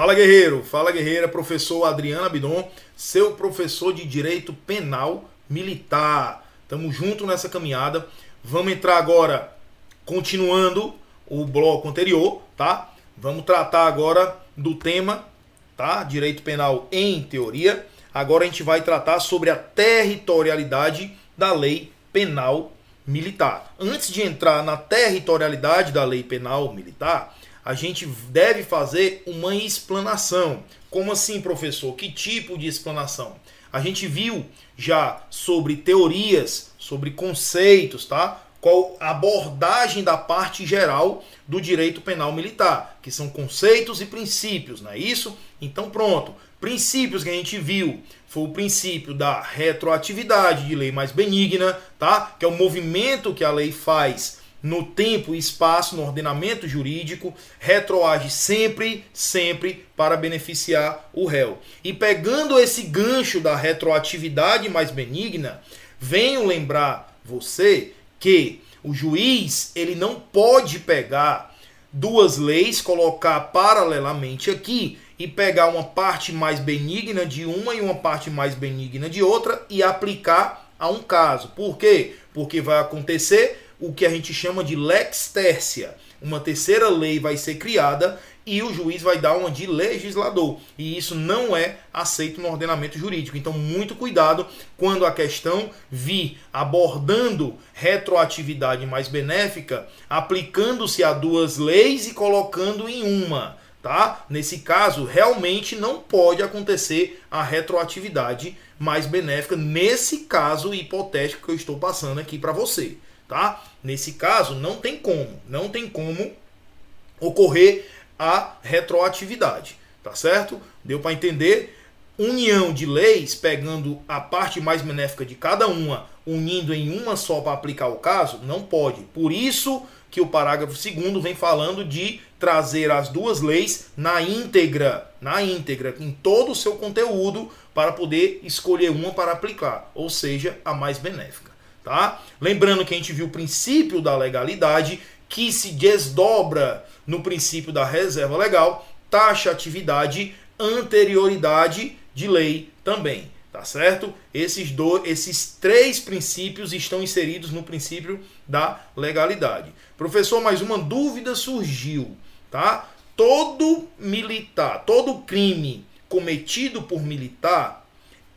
Fala guerreiro, fala guerreira, professor Adriano Abidon, seu professor de Direito Penal Militar. Tamo junto nessa caminhada. Vamos entrar agora, continuando o bloco anterior, tá? Vamos tratar agora do tema, tá? Direito Penal em teoria. Agora a gente vai tratar sobre a territorialidade da lei penal militar. Antes de entrar na territorialidade da lei penal militar, a gente deve fazer uma explanação. Como assim, professor? Que tipo de explanação? A gente viu já sobre teorias, sobre conceitos, tá? Qual abordagem da parte geral do direito penal militar, que são conceitos e princípios, não é isso? Então, pronto. Princípios que a gente viu foi o princípio da retroatividade de lei mais benigna, tá? Que é o movimento que a lei faz no tempo e espaço, no ordenamento jurídico, retroage sempre, sempre para beneficiar o réu. E pegando esse gancho da retroatividade mais benigna, venho lembrar você que o juiz ele não pode pegar duas leis, colocar paralelamente aqui e pegar uma parte mais benigna de uma e uma parte mais benigna de outra e aplicar a um caso. Por quê? Porque vai acontecer o que a gente chama de lex tercia. Uma terceira lei vai ser criada e o juiz vai dar uma de legislador. E isso não é aceito no ordenamento jurídico. Então, muito cuidado quando a questão vir abordando retroatividade mais benéfica, aplicando-se a duas leis e colocando em uma. Tá? Nesse caso, realmente não pode acontecer a retroatividade mais benéfica nesse caso hipotético que eu estou passando aqui para você tá? Nesse caso, não tem como, não tem como ocorrer a retroatividade, tá certo? Deu para entender? União de leis, pegando a parte mais benéfica de cada uma, unindo em uma só para aplicar o caso, não pode. Por isso que o parágrafo 2 vem falando de trazer as duas leis na íntegra, na íntegra, em todo o seu conteúdo, para poder escolher uma para aplicar, ou seja, a mais benéfica tá? Lembrando que a gente viu o princípio da legalidade que se desdobra no princípio da reserva legal, taxatividade, anterioridade de lei também, tá certo? Esses dois, esses três princípios estão inseridos no princípio da legalidade. Professor, mais uma dúvida surgiu, tá? Todo militar, todo crime cometido por militar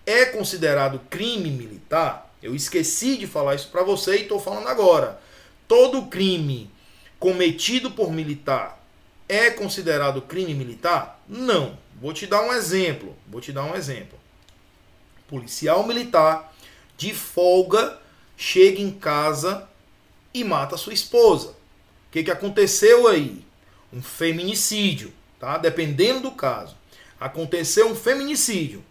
é considerado crime militar? Eu esqueci de falar isso para você e estou falando agora. Todo crime cometido por militar é considerado crime militar? Não. Vou te dar um exemplo. Vou te dar um exemplo. Policial militar de folga chega em casa e mata sua esposa. O que, que aconteceu aí? Um feminicídio, tá? Dependendo do caso. Aconteceu um feminicídio.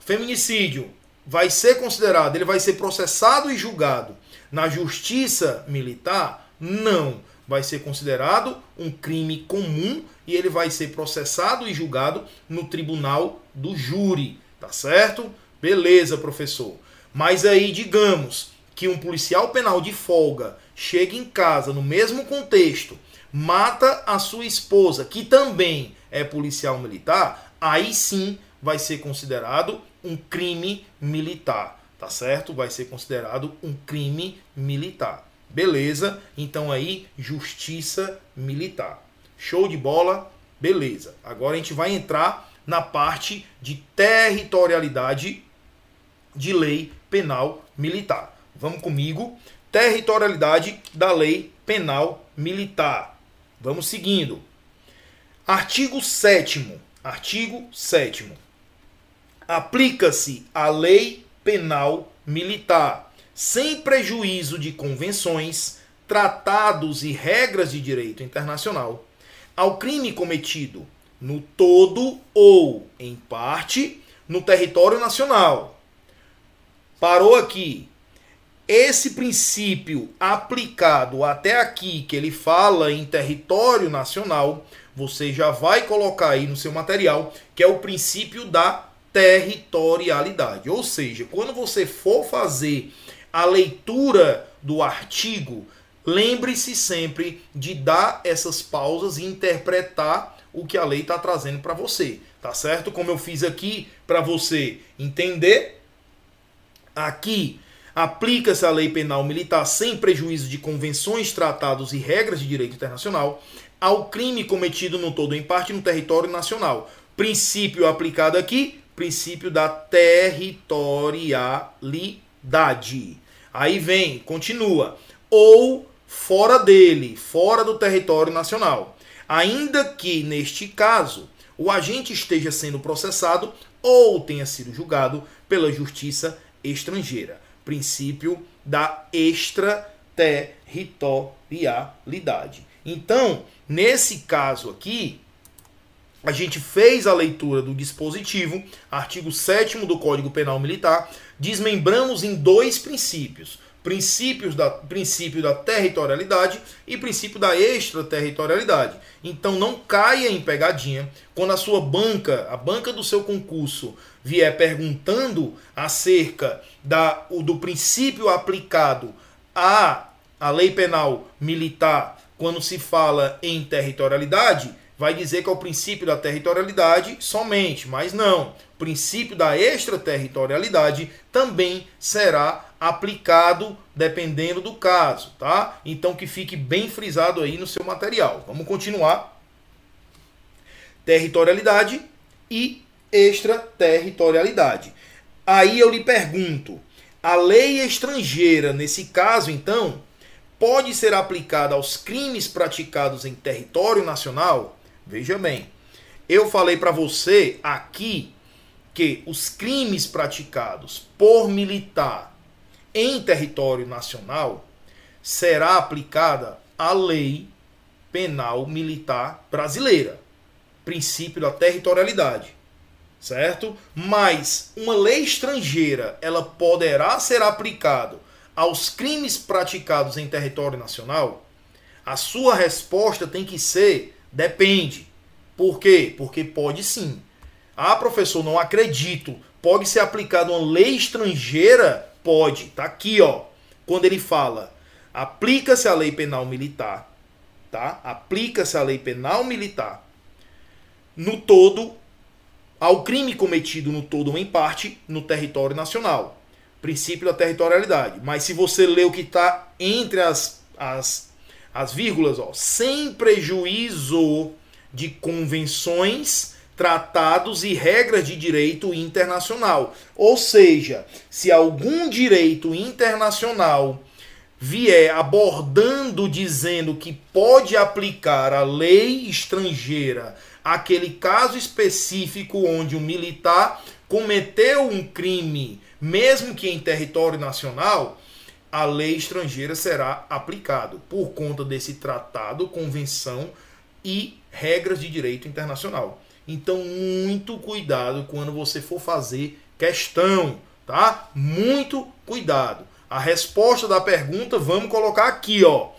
Feminicídio vai ser considerado, ele vai ser processado e julgado na justiça militar? Não. Vai ser considerado um crime comum e ele vai ser processado e julgado no tribunal do júri. Tá certo? Beleza, professor. Mas aí, digamos que um policial penal de folga chega em casa no mesmo contexto, mata a sua esposa, que também é policial militar, aí sim vai ser considerado um crime militar, tá certo? Vai ser considerado um crime militar. Beleza? Então aí, justiça militar. Show de bola? Beleza. Agora a gente vai entrar na parte de territorialidade de lei penal militar. Vamos comigo. Territorialidade da lei penal militar. Vamos seguindo. Artigo 7 Artigo 7 aplica-se a lei penal militar, sem prejuízo de convenções, tratados e regras de direito internacional, ao crime cometido no todo ou em parte no território nacional. Parou aqui. Esse princípio aplicado até aqui, que ele fala em território nacional, você já vai colocar aí no seu material, que é o princípio da territorialidade. Ou seja, quando você for fazer a leitura do artigo, lembre-se sempre de dar essas pausas e interpretar o que a lei está trazendo para você, tá certo? Como eu fiz aqui para você entender, aqui aplica-se a lei penal militar sem prejuízo de convenções, tratados e regras de direito internacional ao crime cometido no todo ou em parte no território nacional. Princípio aplicado aqui, princípio da territorialidade. Aí vem, continua. Ou fora dele, fora do território nacional. Ainda que, neste caso, o agente esteja sendo processado ou tenha sido julgado pela justiça estrangeira. Princípio da extraterritorialidade. Então, nesse caso aqui, a gente fez a leitura do dispositivo, artigo 7 do Código Penal Militar, desmembramos em dois princípios. Princípios da, princípio da territorialidade e princípio da extraterritorialidade. Então não caia em pegadinha quando a sua banca, a banca do seu concurso, vier perguntando acerca da, do princípio aplicado à, à lei penal militar quando se fala em territorialidade, vai dizer que é o princípio da territorialidade somente, mas não. O princípio da extraterritorialidade também será aplicado dependendo do caso, tá? Então que fique bem frisado aí no seu material. Vamos continuar. Territorialidade e extraterritorialidade. Aí eu lhe pergunto, a lei estrangeira, nesse caso então, pode ser aplicada aos crimes praticados em território nacional? Veja bem, eu falei para você aqui que os crimes praticados por militar em território nacional será aplicada a lei penal militar brasileira, princípio da territorialidade, certo? Mas uma lei estrangeira, ela poderá ser aplicada aos crimes praticados em território nacional? A sua resposta tem que ser Depende. Por quê? Porque pode sim. Ah, professor, não acredito. Pode ser aplicada uma lei estrangeira? Pode. Tá aqui, ó. Quando ele fala, aplica-se a lei penal militar, tá? Aplica-se a lei penal militar no todo ao crime cometido no todo ou em parte no território nacional. Princípio da territorialidade. Mas se você lê o que está entre as, as as vírgulas, ó, sem prejuízo de convenções, tratados e regras de direito internacional. Ou seja, se algum direito internacional vier abordando dizendo que pode aplicar a lei estrangeira aquele caso específico onde um militar cometeu um crime, mesmo que em território nacional, a lei estrangeira será aplicado por conta desse tratado, convenção e regras de direito internacional. Então, muito cuidado quando você for fazer questão, tá? Muito cuidado. A resposta da pergunta vamos colocar aqui, ó.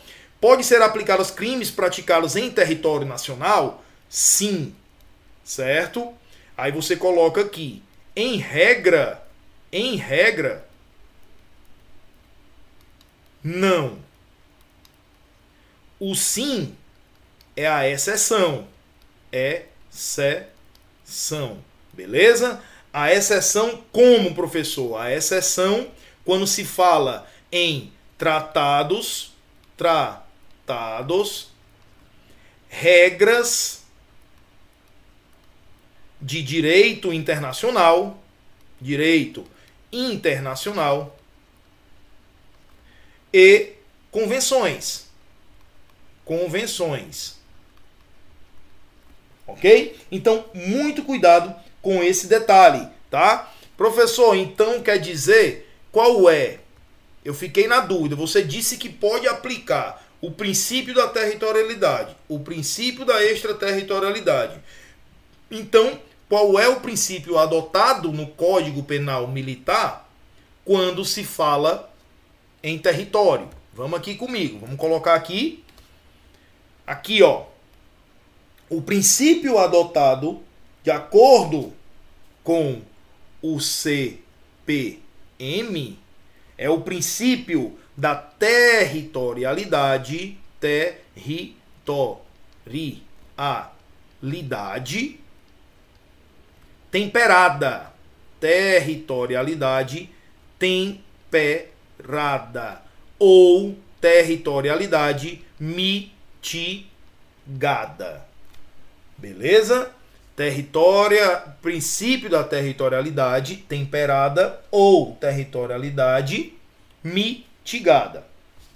Pode ser aplicado aos crimes praticados em território nacional? Sim. Certo? Aí você coloca aqui, em regra, em regra, não. O sim é a exceção. Exceção. Beleza? A exceção como, professor? A exceção quando se fala em tratados, tratados, regras de direito internacional, direito internacional, e convenções. Convenções. Ok? Então, muito cuidado com esse detalhe, tá? Professor, então quer dizer qual é? Eu fiquei na dúvida. Você disse que pode aplicar o princípio da territorialidade, o princípio da extraterritorialidade. Então, qual é o princípio adotado no Código Penal Militar quando se fala em território. Vamos aqui comigo. Vamos colocar aqui. Aqui, ó. O princípio adotado de acordo com o CPM é o princípio da territorialidade, territorialidade, temperada. Territorialidade temperada. Ou territorialidade mitigada. Beleza? Territória, princípio da territorialidade temperada ou territorialidade mitigada.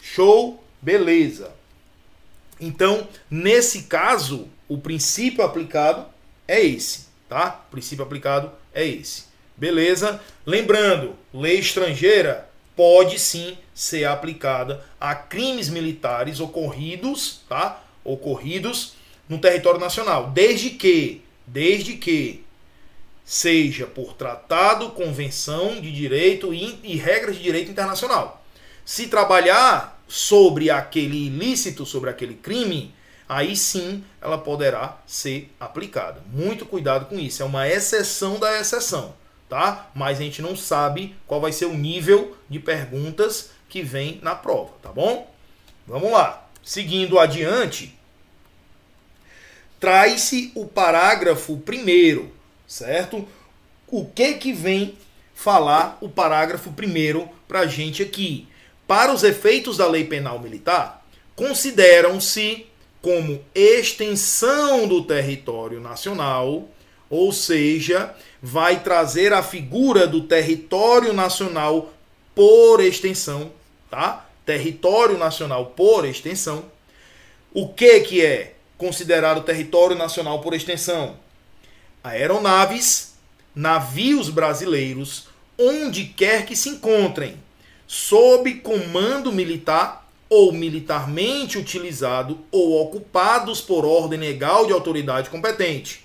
Show? Beleza. Então, nesse caso, o princípio aplicado é esse, tá? O princípio aplicado é esse. Beleza? Lembrando, lei estrangeira pode sim ser aplicada a crimes militares ocorridos, tá? Ocorridos no território nacional, desde que, desde que seja por tratado, convenção de direito e, e regras de direito internacional. Se trabalhar sobre aquele ilícito, sobre aquele crime, aí sim ela poderá ser aplicada. Muito cuidado com isso, é uma exceção da exceção, tá? Mas a gente não sabe qual vai ser o nível de perguntas que vem na prova, tá bom? Vamos lá. Seguindo adiante, traz-se o parágrafo primeiro, certo? O que que vem falar o parágrafo primeiro para a gente aqui? Para os efeitos da lei penal militar, consideram-se como extensão do território nacional, ou seja, vai trazer a figura do território nacional por extensão, tá? Território nacional por extensão. O que que é considerado território nacional por extensão. Aeronaves, navios brasileiros, onde quer que se encontrem, sob comando militar ou militarmente utilizado ou ocupados por ordem legal de autoridade competente,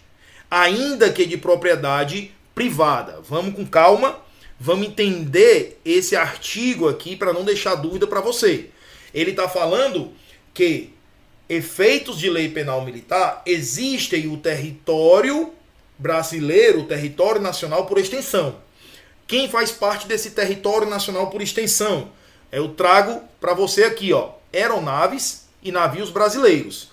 ainda que de propriedade privada. Vamos com calma, vamos entender esse artigo aqui para não deixar dúvida para você. Ele está falando que efeitos de lei penal militar, existem o território brasileiro, o território nacional por extensão. Quem faz parte desse território nacional por extensão? Eu trago para você aqui, ó, aeronaves e navios brasileiros.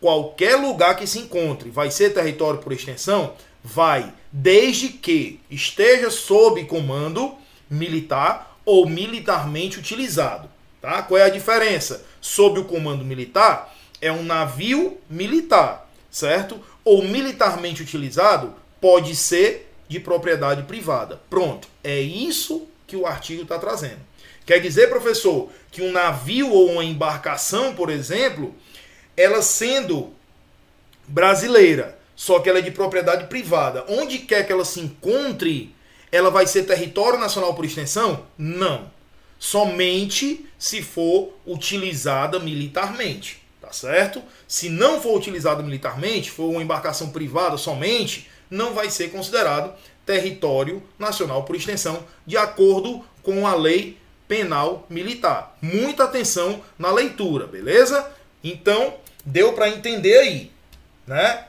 Qualquer lugar que se encontre vai ser território por extensão? Vai, desde que esteja sob comando militar ou militarmente utilizado. Tá? Qual é a diferença? Sob o comando militar, é um navio militar, certo? Ou militarmente utilizado, pode ser de propriedade privada. Pronto. É isso que o artigo está trazendo. Quer dizer, professor, que um navio ou uma embarcação, por exemplo, ela sendo brasileira, só que ela é de propriedade privada, onde quer que ela se encontre, ela vai ser território nacional por extensão? Não. Somente se for utilizada militarmente certo? Se não for utilizado militarmente, for uma embarcação privada somente, não vai ser considerado território nacional por extensão, de acordo com a lei penal militar. Muita atenção na leitura, beleza? Então, deu para entender aí, né?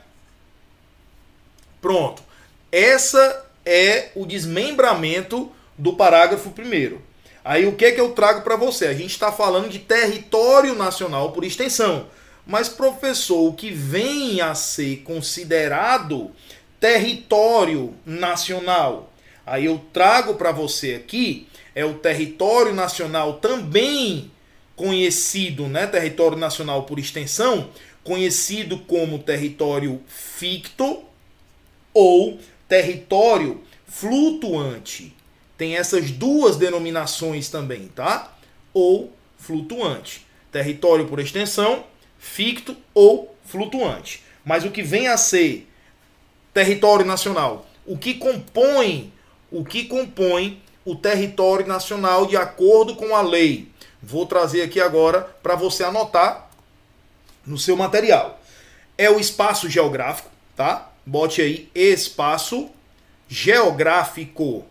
Pronto. Essa é o desmembramento do parágrafo primeiro. Aí o que, que eu trago para você? A gente está falando de território nacional por extensão. Mas, professor, o que vem a ser considerado território nacional? Aí eu trago para você aqui é o território nacional também conhecido, né, território nacional por extensão, conhecido como território ficto ou território flutuante. Tem essas duas denominações também, tá? Ou flutuante. Território por extensão, ficto ou flutuante. Mas o que vem a ser território nacional, o que compõe, o que compõe o território nacional de acordo com a lei. Vou trazer aqui agora para você anotar no seu material. É o espaço geográfico, tá? Bote aí espaço geográfico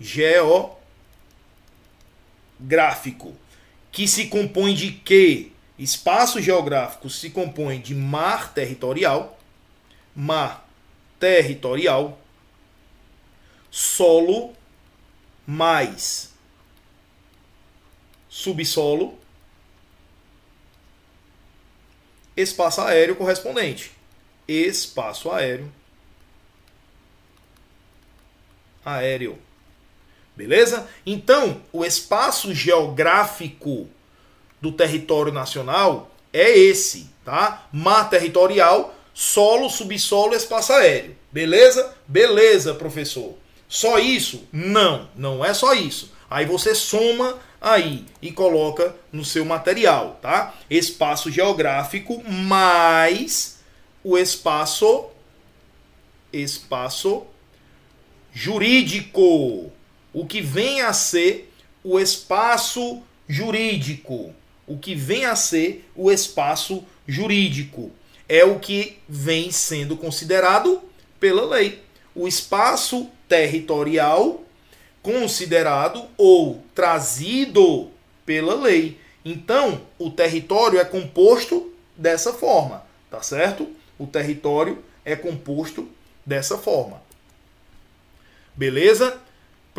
geográfico, que se compõe de quê? Espaço geográfico se compõe de mar territorial, mar territorial, solo mais subsolo, espaço aéreo correspondente. espaço aéreo. Aéreo. Beleza? Então, o espaço geográfico do território nacional é esse, tá? Mar territorial, solo, subsolo, espaço aéreo. Beleza? Beleza, professor. Só isso? Não, não é só isso. Aí você soma aí e coloca no seu material, tá? Espaço geográfico mais o espaço espaço jurídico, o que vem a ser o espaço jurídico, o que vem a ser o espaço jurídico é o que vem sendo considerado pela lei. O espaço territorial considerado ou trazido pela lei. Então, o território é composto dessa forma, tá certo? O território é composto dessa forma. Beleza?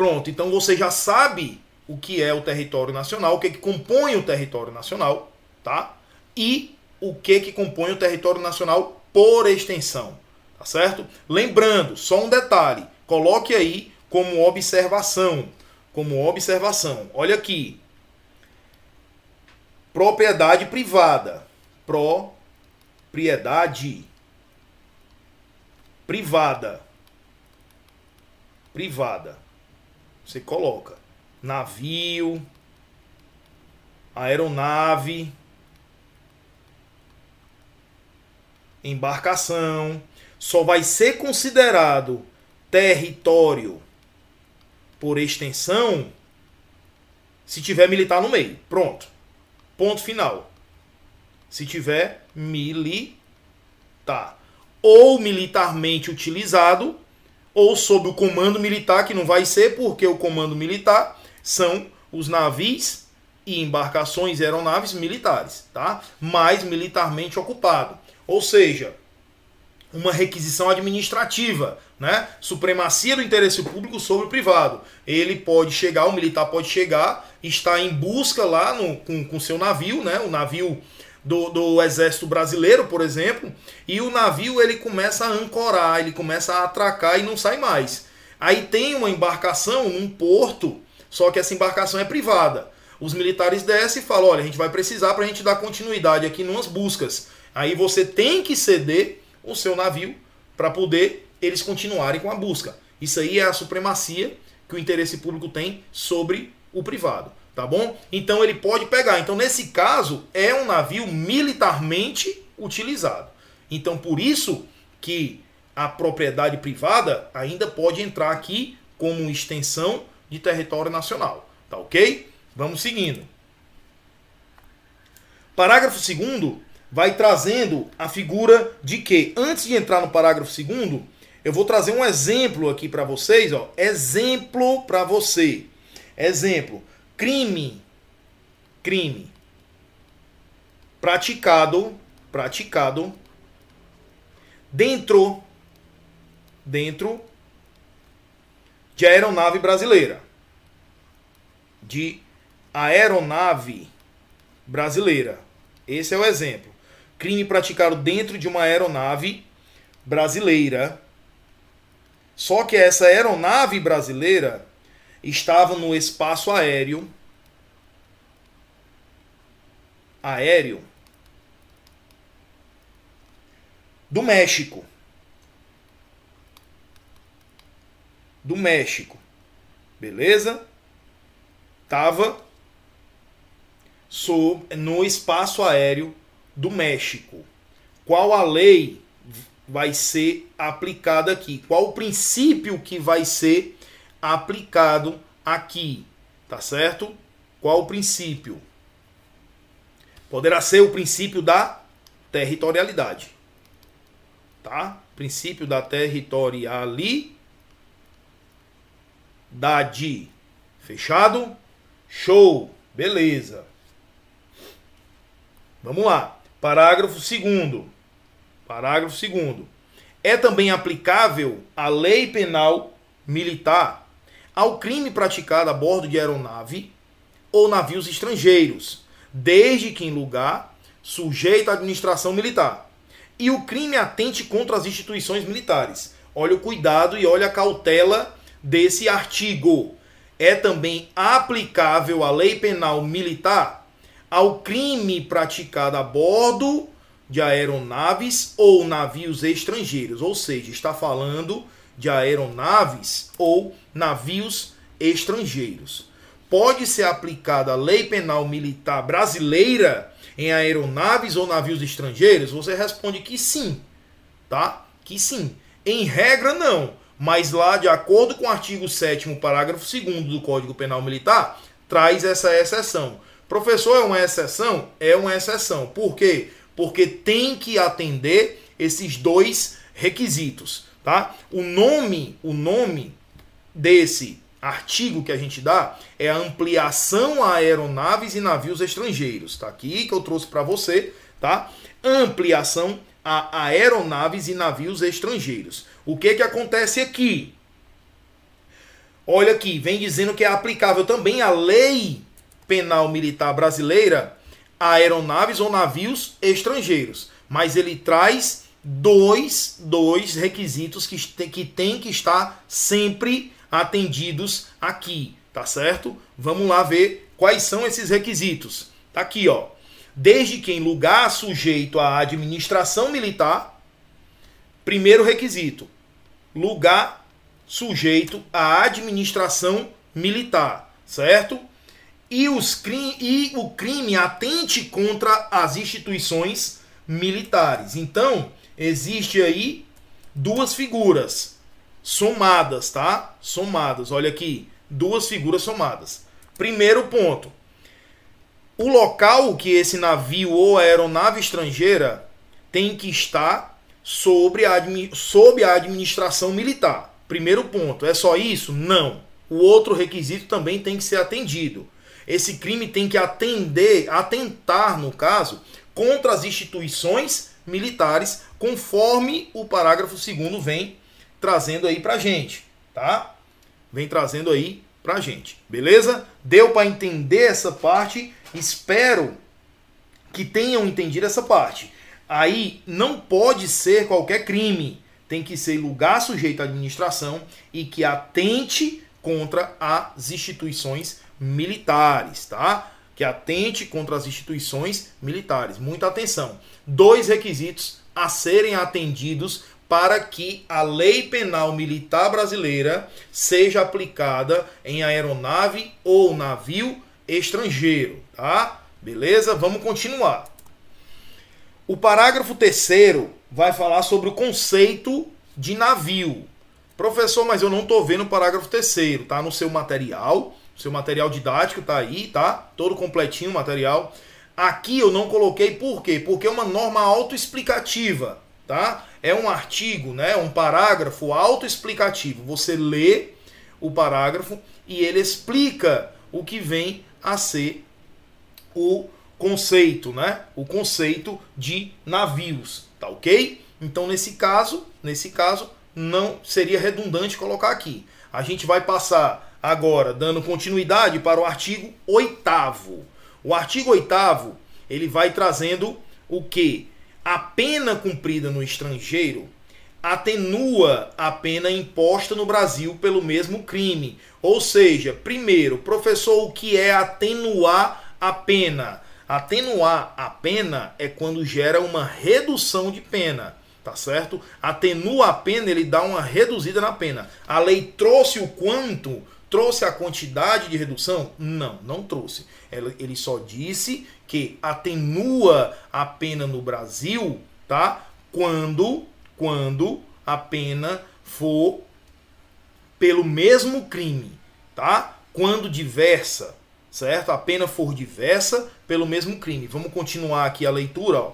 Pronto, então você já sabe o que é o território nacional, o que, é que compõe o território nacional, tá? E o que, que compõe o território nacional por extensão, tá certo? Lembrando, só um detalhe, coloque aí como observação. Como observação. Olha aqui. Propriedade privada. Propriedade privada. Privada. Você coloca navio, aeronave, embarcação, só vai ser considerado território por extensão se tiver militar no meio. Pronto. Ponto final. Se tiver militar. Ou militarmente utilizado, ou sob o comando militar, que não vai ser, porque o comando militar são os navios e embarcações e aeronaves militares, tá? Mais militarmente ocupado. Ou seja, uma requisição administrativa, né? Supremacia do interesse público sobre o privado. Ele pode chegar, o militar pode chegar, está em busca lá no, com, com seu navio, né? O navio do, do exército brasileiro, por exemplo, e o navio ele começa a ancorar, ele começa a atracar e não sai mais. Aí tem uma embarcação num porto, só que essa embarcação é privada. Os militares descem e falam: olha, a gente vai precisar para a gente dar continuidade aqui nas buscas. Aí você tem que ceder o seu navio para poder eles continuarem com a busca. Isso aí é a supremacia que o interesse público tem sobre o privado, tá bom? Então ele pode pegar. Então nesse caso é um navio militarmente utilizado. Então por isso que a propriedade privada ainda pode entrar aqui como extensão de território nacional, tá OK? Vamos seguindo. Parágrafo 2 vai trazendo a figura de que, antes de entrar no parágrafo segundo, eu vou trazer um exemplo aqui para vocês, ó. Exemplo para você. Exemplo: crime, crime praticado, praticado dentro, dentro de aeronave brasileira, de aeronave brasileira. Esse é o exemplo crime praticado dentro de uma aeronave brasileira. Só que essa aeronave brasileira estava no espaço aéreo aéreo do México. Do México. Beleza? Tava no espaço aéreo do México. Qual a lei vai ser aplicada aqui? Qual o princípio que vai ser aplicado aqui? Tá certo? Qual o princípio? Poderá ser o princípio da territorialidade. Tá? Princípio da territorialidade. Fechado? Show! Beleza. Vamos lá. Parágrafo 2 Parágrafo 2 É também aplicável a lei penal militar ao crime praticado a bordo de aeronave ou navios estrangeiros, desde que em lugar sujeito à administração militar, e o crime atente contra as instituições militares. Olha o cuidado e olha a cautela desse artigo. É também aplicável a lei penal militar ao crime praticado a bordo de aeronaves ou navios estrangeiros, ou seja, está falando de aeronaves ou navios estrangeiros. Pode ser aplicada a lei penal militar brasileira em aeronaves ou navios estrangeiros? Você responde que sim, tá? Que sim. Em regra, não. Mas lá, de acordo com o artigo 7 parágrafo 2 do Código Penal Militar, traz essa exceção. Professor, é uma exceção? É uma exceção. Por quê? Porque tem que atender esses dois requisitos, tá? O nome, o nome desse artigo que a gente dá é a ampliação a aeronaves e navios estrangeiros. Tá aqui que eu trouxe para você, tá? Ampliação a aeronaves e navios estrangeiros. O que que acontece aqui? Olha aqui, vem dizendo que é aplicável também a lei penal militar brasileira a aeronaves ou navios estrangeiros, mas ele traz dois, dois requisitos que, que tem que estar sempre atendidos aqui, tá certo? Vamos lá ver quais são esses requisitos. Tá aqui, ó. Desde que em lugar sujeito à administração militar, primeiro requisito, lugar sujeito à administração militar, certo? E, os e o crime atente contra as instituições militares. Então, existe aí duas figuras somadas, tá? Somadas. Olha aqui, duas figuras somadas. Primeiro ponto. O local que esse navio ou aeronave estrangeira tem que estar sobre a, sob a administração militar. Primeiro ponto. É só isso? Não. O outro requisito também tem que ser atendido. Esse crime tem que atender, atentar, no caso, contra as instituições militares, conforme o parágrafo 2 vem trazendo aí pra gente, tá? Vem trazendo aí pra gente, beleza? Deu para entender essa parte? Espero que tenham entendido essa parte. Aí não pode ser qualquer crime, tem que ser lugar sujeito à administração e que atente contra as instituições militares, tá? Que atente contra as instituições militares. Muita atenção. Dois requisitos a serem atendidos para que a lei penal militar brasileira seja aplicada em aeronave ou navio estrangeiro, tá? Beleza? Vamos continuar. O parágrafo terceiro vai falar sobre o conceito de navio. Professor, mas eu não estou vendo o parágrafo terceiro, tá? No seu material, seu material didático tá aí, tá? Todo completinho o material. Aqui eu não coloquei por quê? Porque é uma norma autoexplicativa, tá? É um artigo, né, um parágrafo autoexplicativo. Você lê o parágrafo e ele explica o que vem a ser o conceito, né? O conceito de navios, tá OK? Então nesse caso, nesse caso não seria redundante colocar aqui. A gente vai passar agora dando continuidade para o artigo 8 O artigo 8 ele vai trazendo o que? A pena cumprida no estrangeiro atenua a pena imposta no Brasil pelo mesmo crime. Ou seja, primeiro, professor, o que é atenuar a pena? Atenuar a pena é quando gera uma redução de pena, tá certo? Atenua a pena, ele dá uma reduzida na pena. A lei trouxe o quanto? Trouxe a quantidade de redução? Não, não trouxe. Ele só disse que atenua a pena no Brasil, tá? Quando, quando a pena for pelo mesmo crime, tá? Quando diversa, certo? A pena for diversa pelo mesmo crime. Vamos continuar aqui a leitura, ó.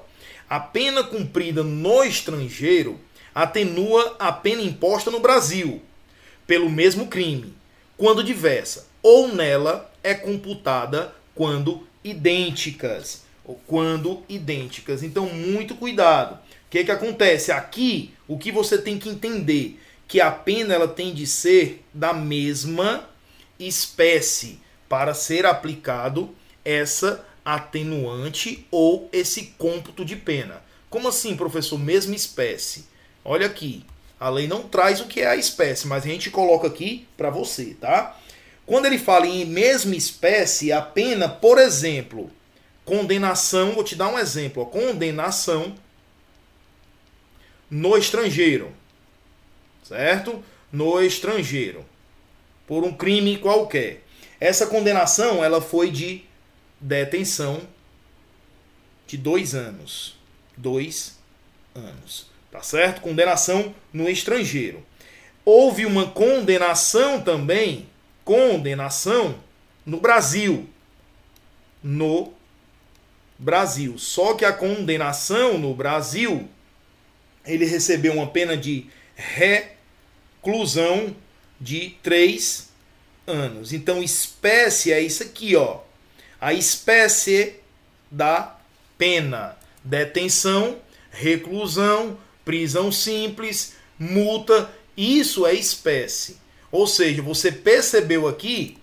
A pena cumprida no estrangeiro atenua a pena imposta no Brasil pelo mesmo crime, quando diversa, ou nela é computada quando idênticas. Ou quando idênticas. Então, muito cuidado. O que, que acontece? Aqui, o que você tem que entender? Que a pena ela tem de ser da mesma espécie para ser aplicado essa atenuante ou esse cômputo de pena. Como assim, professor? Mesma espécie. Olha aqui. A lei não traz o que é a espécie, mas a gente coloca aqui para você, tá? Quando ele fala em mesma espécie, a pena, por exemplo, condenação, vou te dar um exemplo, ó, condenação no estrangeiro, certo? No estrangeiro, por um crime qualquer. Essa condenação, ela foi de detenção de dois anos. Dois anos. Tá certo? Condenação no estrangeiro. Houve uma condenação também, condenação no Brasil. No Brasil. Só que a condenação no Brasil, ele recebeu uma pena de reclusão de três anos. Então, espécie é isso aqui, ó. A espécie da pena: detenção, reclusão, prisão simples, multa. Isso é espécie. Ou seja, você percebeu aqui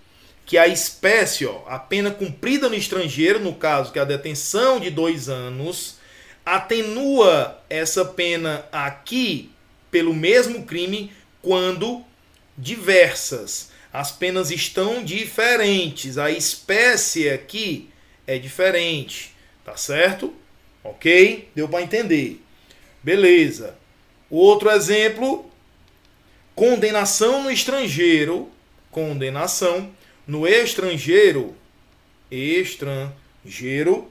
que a espécie, ó, a pena cumprida no estrangeiro, no caso que é a detenção de dois anos, atenua essa pena aqui pelo mesmo crime quando diversas. As penas estão diferentes. A espécie aqui é diferente. Tá certo? Ok? Deu para entender. Beleza. Outro exemplo: condenação no estrangeiro. Condenação no estrangeiro. Estrangeiro.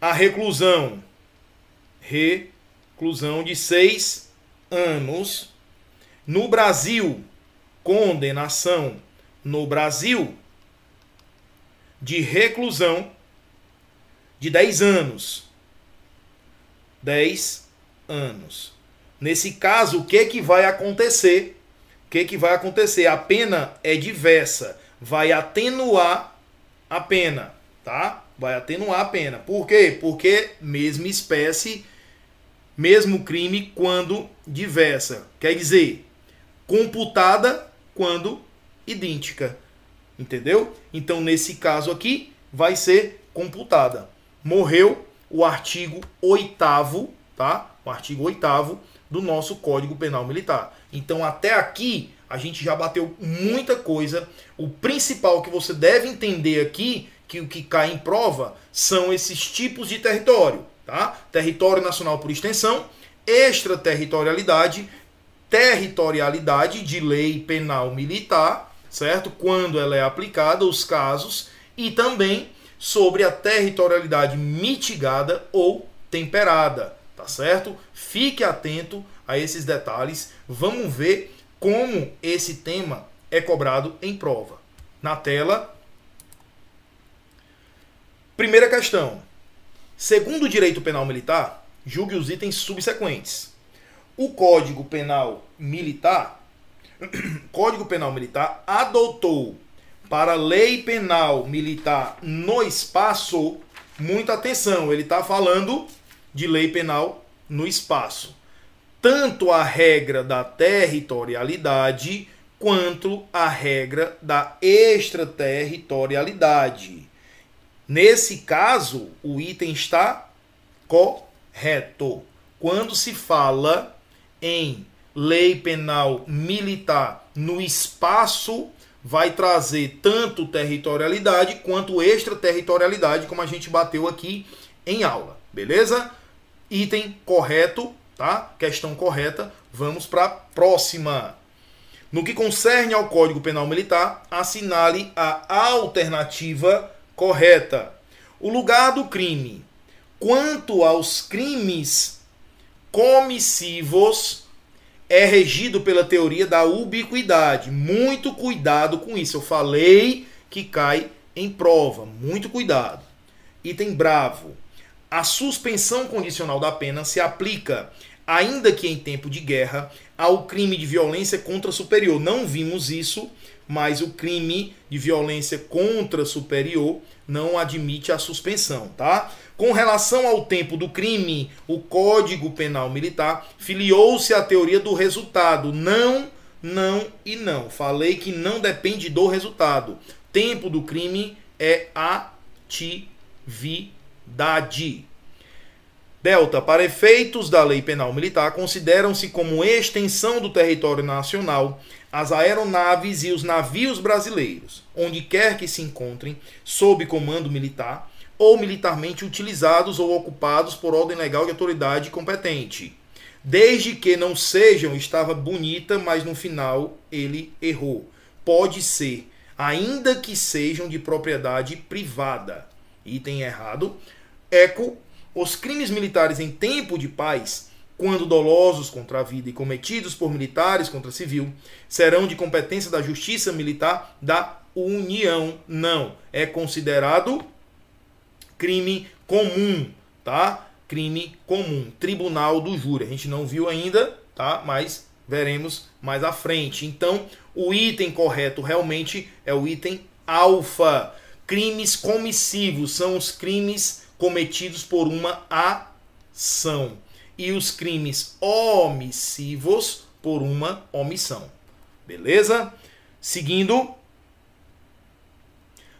A reclusão. Reclusão de seis anos. No Brasil, condenação no Brasil de reclusão de 10 anos. 10 anos. Nesse caso, o que que vai acontecer? O que que vai acontecer? A pena é diversa, vai atenuar a pena, tá? Vai atenuar a pena. Por quê? Porque mesma espécie, mesmo crime quando diversa. Quer dizer, computada quando idêntica. Entendeu? Então, nesse caso aqui, vai ser computada. Morreu o artigo 8 tá? Artigo 8 do nosso Código Penal Militar. Então, até aqui, a gente já bateu muita coisa. O principal que você deve entender aqui, que o que cai em prova, são esses tipos de território, tá? Território nacional por extensão, extraterritorialidade territorialidade de lei penal militar, certo? Quando ela é aplicada, os casos, e também sobre a territorialidade mitigada ou temperada, certo? Fique atento a esses detalhes. Vamos ver como esse tema é cobrado em prova. Na tela. Primeira questão. Segundo o direito penal militar, julgue os itens subsequentes. O Código Penal Militar, Código Penal Militar adotou para Lei Penal Militar no espaço, muita atenção, ele está falando de lei penal no espaço. Tanto a regra da territorialidade quanto a regra da extraterritorialidade. Nesse caso, o item está correto. Quando se fala em lei penal militar no espaço vai trazer tanto territorialidade quanto extraterritorialidade, como a gente bateu aqui em aula, beleza? Item correto, tá? Questão correta. Vamos para a próxima. No que concerne ao Código Penal Militar, assinale a alternativa correta. O lugar do crime. Quanto aos crimes comissivos é regido pela teoria da ubiquidade. Muito cuidado com isso. Eu falei que cai em prova. Muito cuidado. Item bravo. A suspensão condicional da pena se aplica, ainda que em tempo de guerra, ao crime de violência contra superior. Não vimos isso, mas o crime de violência contra superior não admite a suspensão, tá? Com relação ao tempo do crime, o Código Penal Militar filiou-se à teoria do resultado. Não, não e não. Falei que não depende do resultado. Tempo do crime é atividade. Delta, para efeitos da lei penal militar, consideram-se como extensão do território nacional as aeronaves e os navios brasileiros, onde quer que se encontrem, sob comando militar, ou militarmente utilizados ou ocupados por ordem legal de autoridade competente. Desde que não sejam, estava bonita, mas no final ele errou. Pode ser, ainda que sejam de propriedade privada. Item errado. Eco os crimes militares em tempo de paz, quando dolosos contra a vida e cometidos por militares contra civil, serão de competência da Justiça Militar da União. Não, é considerado crime comum, tá? Crime comum, Tribunal do Júri. A gente não viu ainda, tá? Mas veremos mais à frente. Então, o item correto realmente é o item alfa. Crimes comissivos são os crimes cometidos por uma ação e os crimes omissivos por uma omissão. Beleza? Seguindo,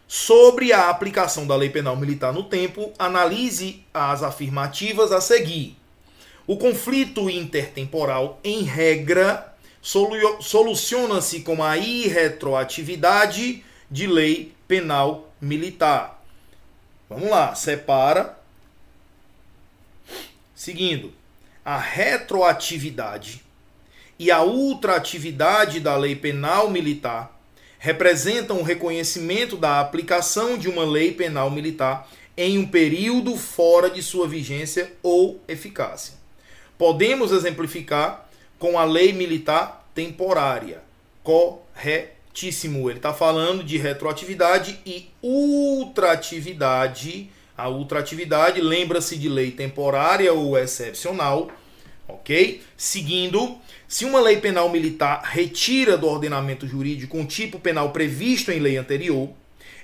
sobre a aplicação da lei penal militar no tempo, analise as afirmativas a seguir. O conflito intertemporal, em regra, soluciona-se com a irretroatividade de lei penal militar. Vamos lá, separa. Seguindo, a retroatividade e a ultraatividade da lei penal militar representam o reconhecimento da aplicação de uma lei penal militar em um período fora de sua vigência ou eficácia. Podemos exemplificar com a lei militar temporária, correto ele está falando de retroatividade e ultratividade. A ultratividade lembra-se de lei temporária ou excepcional, ok? Seguindo, se uma lei penal militar retira do ordenamento jurídico um tipo penal previsto em lei anterior,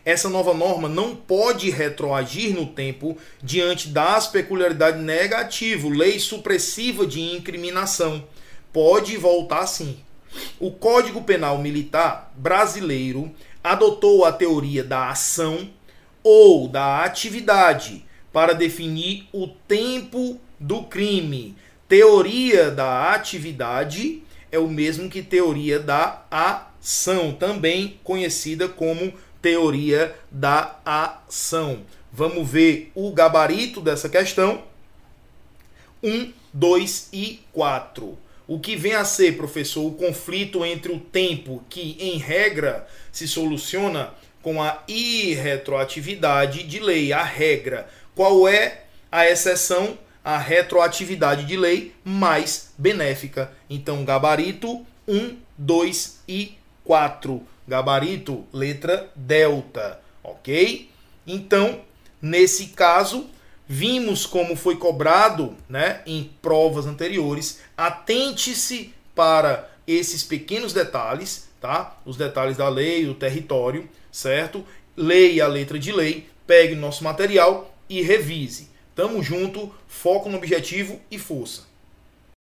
essa nova norma não pode retroagir no tempo diante das peculiaridades negativas, lei supressiva de incriminação. Pode voltar sim. O Código Penal Militar brasileiro adotou a teoria da ação ou da atividade para definir o tempo do crime. Teoria da atividade é o mesmo que teoria da ação, também conhecida como teoria da ação. Vamos ver o gabarito dessa questão. 1, 2 e 4. O que vem a ser, professor, o conflito entre o tempo, que em regra se soluciona com a irretroatividade de lei, a regra. Qual é a exceção? A retroatividade de lei mais benéfica. Então, gabarito 1, 2 e 4. Gabarito, letra delta, ok? Então, nesse caso, Vimos como foi cobrado né, em provas anteriores. Atente-se para esses pequenos detalhes, tá? Os detalhes da lei, do território, certo? Leia a letra de lei, pegue nosso material e revise. Tamo junto, foco no objetivo e força.